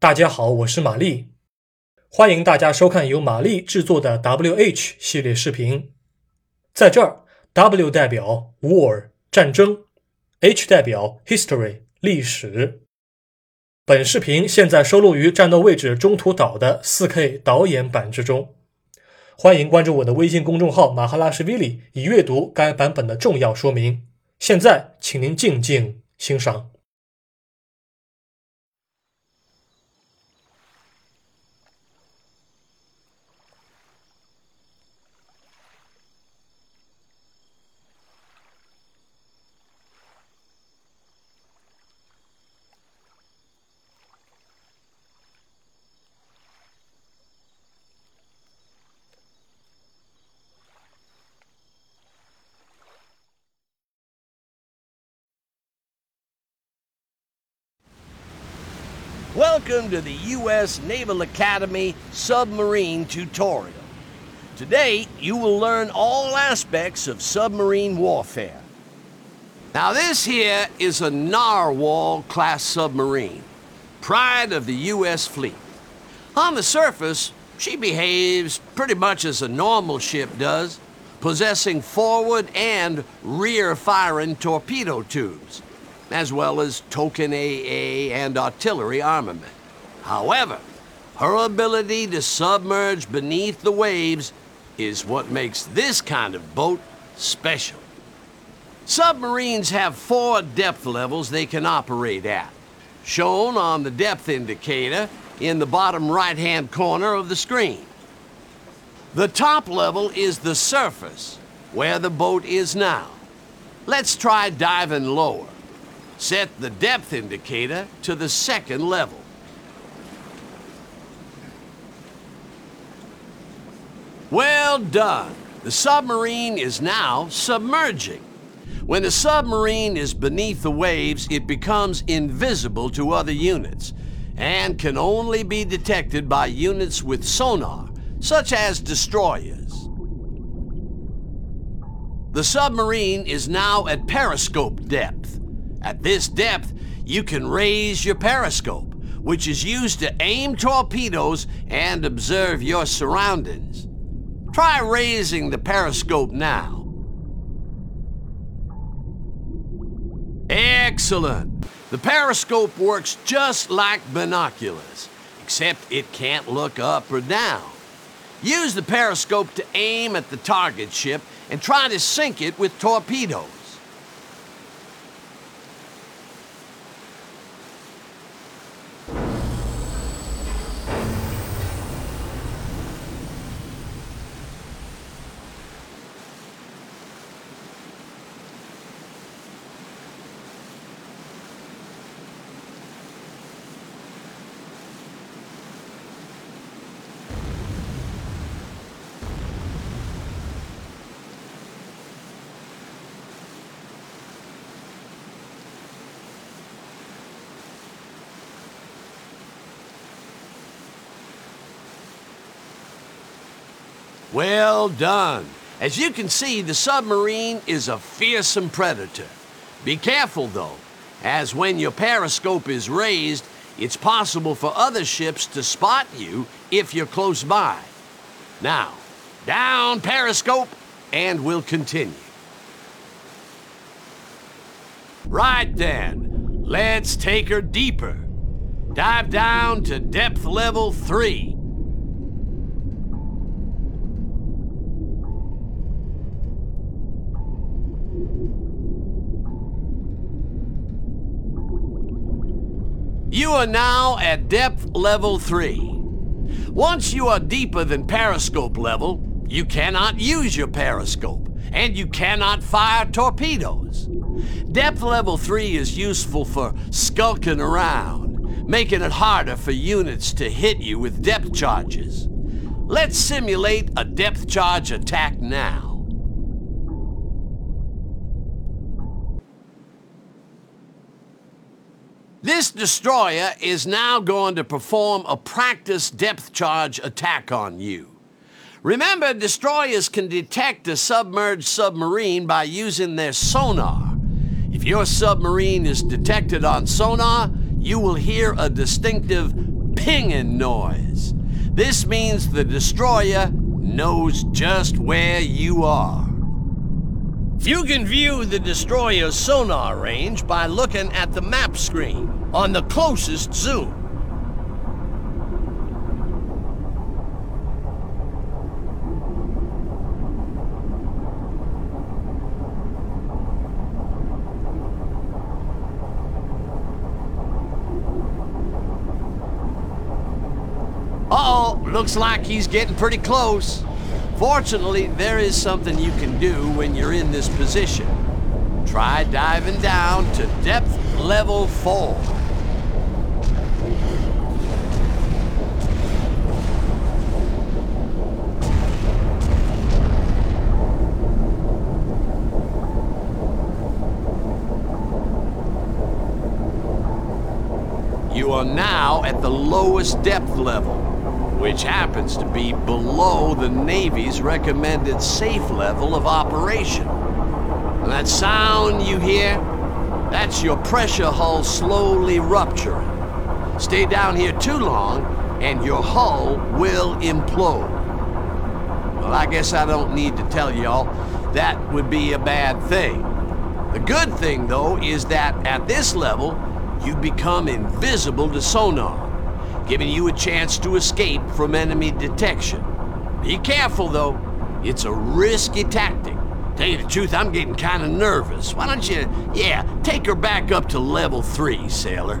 大家好，我是玛丽，欢迎大家收看由玛丽制作的 WH 系列视频。在这儿，W 代表 War 战争，H 代表 History 历史。本视频现在收录于战斗位置中途岛的 4K 导演版之中。欢迎关注我的微信公众号马哈拉什 v 里，以阅读该版本的重要说明。现在，请您静静欣赏。Welcome to the U.S. Naval Academy Submarine Tutorial. Today, you will learn all aspects of submarine warfare. Now this here is a Narwhal class submarine, pride of the U.S. fleet. On the surface, she behaves pretty much as a normal ship does, possessing forward and rear firing torpedo tubes as well as token AA and artillery armament. However, her ability to submerge beneath the waves is what makes this kind of boat special. Submarines have four depth levels they can operate at, shown on the depth indicator in the bottom right-hand corner of the screen. The top level is the surface, where the boat is now. Let's try diving lower set the depth indicator to the second level. Well done. The submarine is now submerging. When the submarine is beneath the waves, it becomes invisible to other units and can only be detected by units with sonar, such as destroyers. The submarine is now at periscope depth. At this depth, you can raise your periscope, which is used to aim torpedoes and observe your surroundings. Try raising the periscope now. Excellent! The periscope works just like binoculars, except it can't look up or down. Use the periscope to aim at the target ship and try to sink it with torpedoes. Well done. As you can see, the submarine is a fearsome predator. Be careful, though, as when your periscope is raised, it's possible for other ships to spot you if you're close by. Now, down periscope, and we'll continue. Right then, let's take her deeper. Dive down to depth level 3. You are now at depth level 3. Once you are deeper than periscope level, you cannot use your periscope, and you cannot fire torpedoes. Depth level 3 is useful for skulking around, making it harder for units to hit you with depth charges. Let's simulate a depth charge attack now. This destroyer is now going to perform a practice depth charge attack on you. Remember, destroyers can detect a submerged submarine by using their sonar. If your submarine is detected on sonar, you will hear a distinctive pinging noise. This means the destroyer knows just where you are. You can view the destroyer's sonar range by looking at the map screen on the closest zoom. Uh-oh, looks like he's getting pretty close. Fortunately, there is something you can do when you're in this position. Try diving down to depth level 4. You are now at the lowest depth level, which happens to be below the Navy's recommended safe level of operation. And that sound you hear? That's your pressure hull slowly rupturing. Stay down here too long, and your hull will implode. Well, I guess I don't need to tell y'all that would be a bad thing. The good thing, though, is that at this level, you become invisible to sonar, giving you a chance to escape from enemy detection. Be careful, though. It's a risky tactic. Tell you the truth, I'm getting kind of nervous. Why don't you, yeah, take her back up to level three, sailor?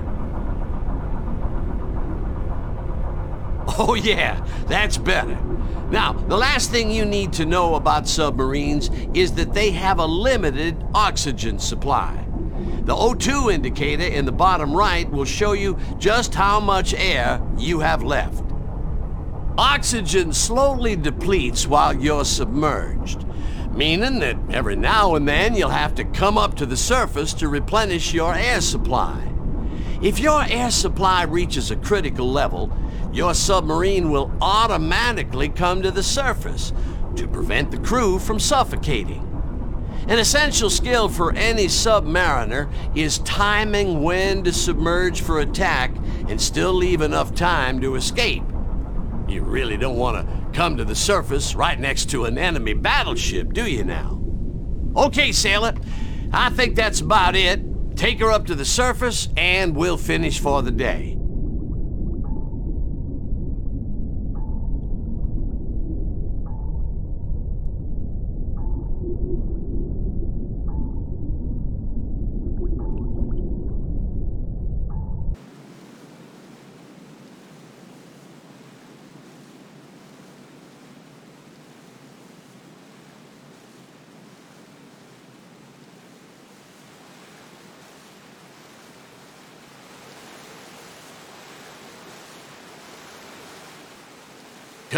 Oh, yeah, that's better. Now, the last thing you need to know about submarines is that they have a limited oxygen supply. The O2 indicator in the bottom right will show you just how much air you have left. Oxygen slowly depletes while you're submerged, meaning that every now and then you'll have to come up to the surface to replenish your air supply. If your air supply reaches a critical level, your submarine will automatically come to the surface to prevent the crew from suffocating. An essential skill for any submariner is timing when to submerge for attack and still leave enough time to escape. You really don't want to come to the surface right next to an enemy battleship, do you now? Okay, sailor, I think that's about it. Take her up to the surface and we'll finish for the day.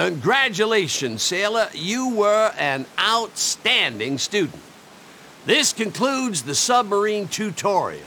Congratulations, sailor. You were an outstanding student. This concludes the submarine tutorial.